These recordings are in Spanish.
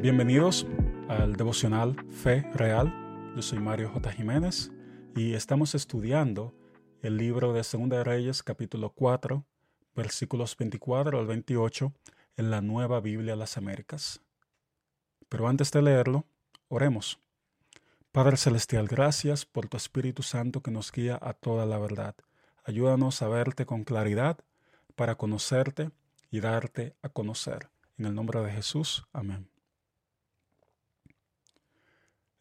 Bienvenidos al devocional Fe Real. Yo soy Mario J. Jiménez y estamos estudiando el libro de Segunda de Reyes capítulo 4 versículos 24 al 28 en la Nueva Biblia de las Américas. Pero antes de leerlo, oremos. Padre Celestial, gracias por tu Espíritu Santo que nos guía a toda la verdad. Ayúdanos a verte con claridad para conocerte y darte a conocer. En el nombre de Jesús, amén.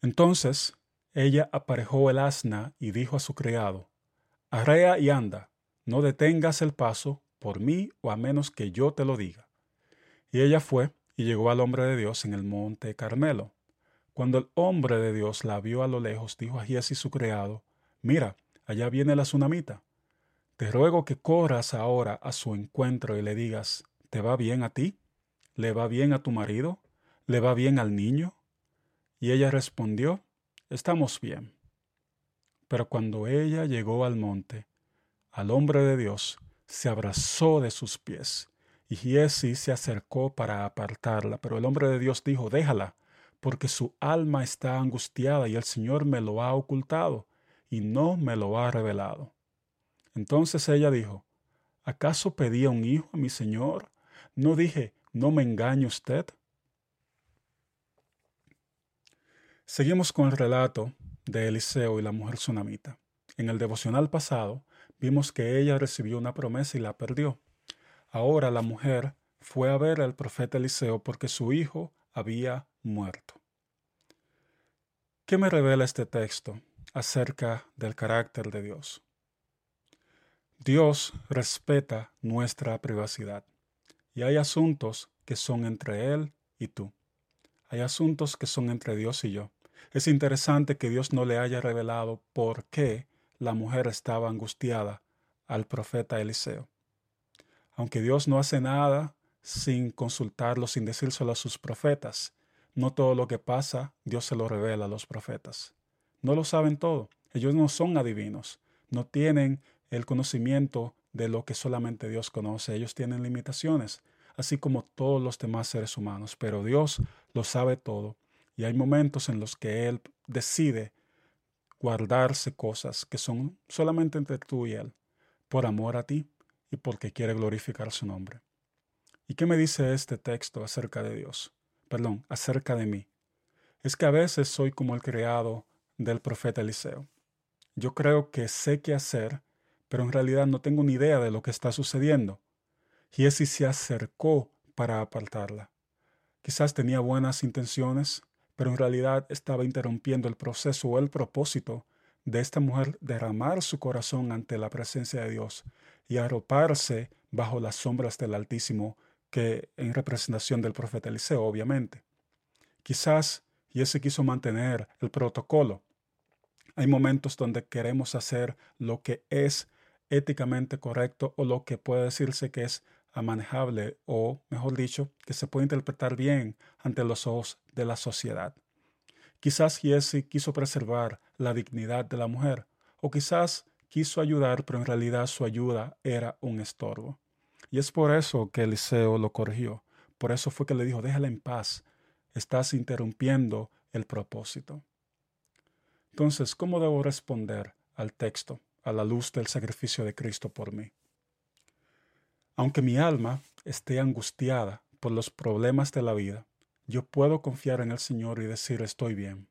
Entonces ella aparejó el asna y dijo a su criado, Arrea y anda, no detengas el paso por mí o a menos que yo te lo diga. Y ella fue y llegó al hombre de Dios en el monte Carmelo. Cuando el hombre de Dios la vio a lo lejos, dijo a Giesi su criado, Mira, allá viene la tsunamita. Te ruego que corras ahora a su encuentro y le digas, ¿te va bien a ti? ¿Le va bien a tu marido? ¿Le va bien al niño? Y ella respondió, Estamos bien. Pero cuando ella llegó al monte, al hombre de Dios, se abrazó de sus pies. Y Giesi se acercó para apartarla, pero el hombre de Dios dijo, déjala, porque su alma está angustiada y el Señor me lo ha ocultado y no me lo ha revelado. Entonces ella dijo, ¿acaso pedía un hijo a mi Señor? ¿No dije, no me engañe usted? Seguimos con el relato de Eliseo y la mujer tsunamita. En el devocional pasado vimos que ella recibió una promesa y la perdió. Ahora la mujer fue a ver al profeta Eliseo porque su hijo había muerto. ¿Qué me revela este texto acerca del carácter de Dios? Dios respeta nuestra privacidad y hay asuntos que son entre Él y tú. Hay asuntos que son entre Dios y yo. Es interesante que Dios no le haya revelado por qué la mujer estaba angustiada al profeta Eliseo. Aunque Dios no hace nada sin consultarlo, sin decírselo a sus profetas, no todo lo que pasa Dios se lo revela a los profetas. No lo saben todo. Ellos no son adivinos. No tienen el conocimiento de lo que solamente Dios conoce. Ellos tienen limitaciones, así como todos los demás seres humanos. Pero Dios lo sabe todo. Y hay momentos en los que Él decide guardarse cosas que son solamente entre tú y Él, por amor a ti y porque quiere glorificar su nombre. ¿Y qué me dice este texto acerca de Dios? Perdón, acerca de mí. Es que a veces soy como el criado del profeta Eliseo. Yo creo que sé qué hacer, pero en realidad no tengo ni idea de lo que está sucediendo. Giesi se acercó para apartarla. Quizás tenía buenas intenciones, pero en realidad estaba interrumpiendo el proceso o el propósito de esta mujer derramar su corazón ante la presencia de Dios y arroparse bajo las sombras del Altísimo, que en representación del profeta Eliseo, obviamente. Quizás y ese quiso mantener el protocolo. Hay momentos donde queremos hacer lo que es éticamente correcto o lo que puede decirse que es manejable o, mejor dicho, que se puede interpretar bien ante los ojos de la sociedad. Quizás Jesse quiso preservar la dignidad de la mujer, o quizás quiso ayudar, pero en realidad su ayuda era un estorbo. Y es por eso que Eliseo lo corrigió. Por eso fue que le dijo, déjala en paz, estás interrumpiendo el propósito. Entonces, ¿cómo debo responder al texto a la luz del sacrificio de Cristo por mí? Aunque mi alma esté angustiada por los problemas de la vida, yo puedo confiar en el Señor y decir estoy bien.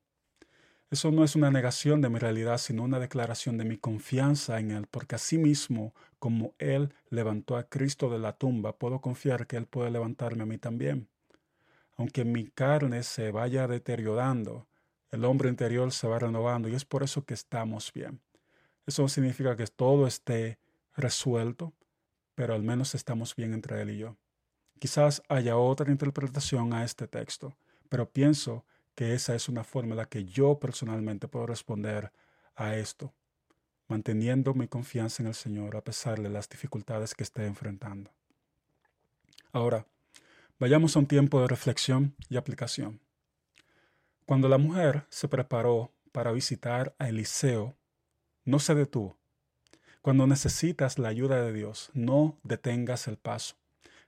Eso no es una negación de mi realidad, sino una declaración de mi confianza en Él, porque mismo como Él levantó a Cristo de la tumba, puedo confiar que Él puede levantarme a mí también. Aunque mi carne se vaya deteriorando, el hombre interior se va renovando y es por eso que estamos bien. Eso no significa que todo esté resuelto, pero al menos estamos bien entre él y yo. Quizás haya otra interpretación a este texto, pero pienso que esa es una forma en que yo personalmente puedo responder a esto, manteniendo mi confianza en el Señor a pesar de las dificultades que esté enfrentando. Ahora, vayamos a un tiempo de reflexión y aplicación. Cuando la mujer se preparó para visitar a Eliseo, no se detuvo. Cuando necesitas la ayuda de Dios, no detengas el paso.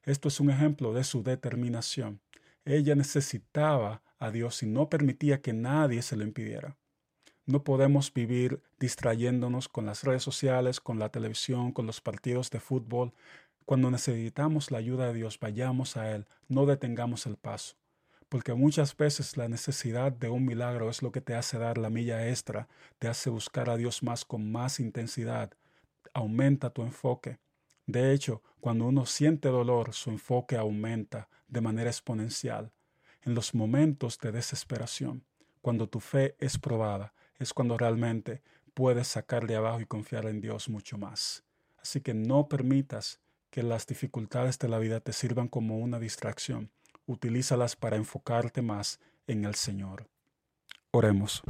Esto es un ejemplo de su determinación. Ella necesitaba a Dios y no permitía que nadie se lo impidiera. No podemos vivir distrayéndonos con las redes sociales, con la televisión, con los partidos de fútbol. Cuando necesitamos la ayuda de Dios, vayamos a Él, no detengamos el paso. Porque muchas veces la necesidad de un milagro es lo que te hace dar la milla extra, te hace buscar a Dios más con más intensidad, aumenta tu enfoque. De hecho, cuando uno siente dolor, su enfoque aumenta de manera exponencial. En los momentos de desesperación, cuando tu fe es probada, es cuando realmente puedes sacar de abajo y confiar en Dios mucho más. Así que no permitas que las dificultades de la vida te sirvan como una distracción. Utilízalas para enfocarte más en el Señor. Oremos.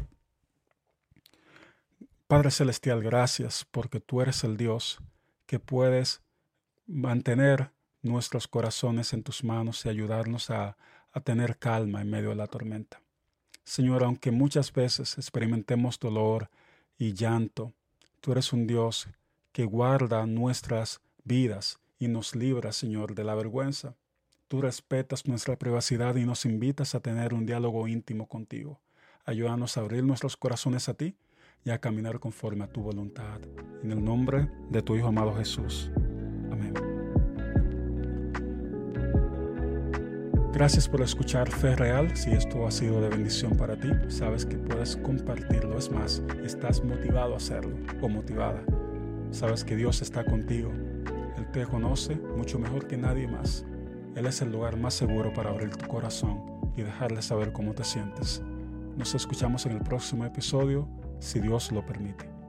Padre Celestial, gracias porque tú eres el Dios que puedes mantener nuestros corazones en tus manos y ayudarnos a, tener calma en medio de la tormenta. Señor, aunque muchas veces experimentemos dolor y llanto, tú eres un Dios que guarda nuestras vidas y nos libra, Señor, de la vergüenza. Tú respetas nuestra privacidad y nos invitas a tener un diálogo íntimo contigo. Ayúdanos a abrir nuestros corazones a ti y a caminar conforme a tu voluntad. En el nombre de tu Hijo amado Jesús. Gracias por escuchar Fe Real. Si esto ha sido de bendición para ti, sabes que puedes compartirlo. Es más, estás motivado a hacerlo o motivada. Sabes que Dios está contigo. Él te conoce mucho mejor que nadie más. Él es el lugar más seguro para abrir tu corazón y dejarle saber cómo te sientes. Nos escuchamos en el próximo episodio, si Dios lo permite.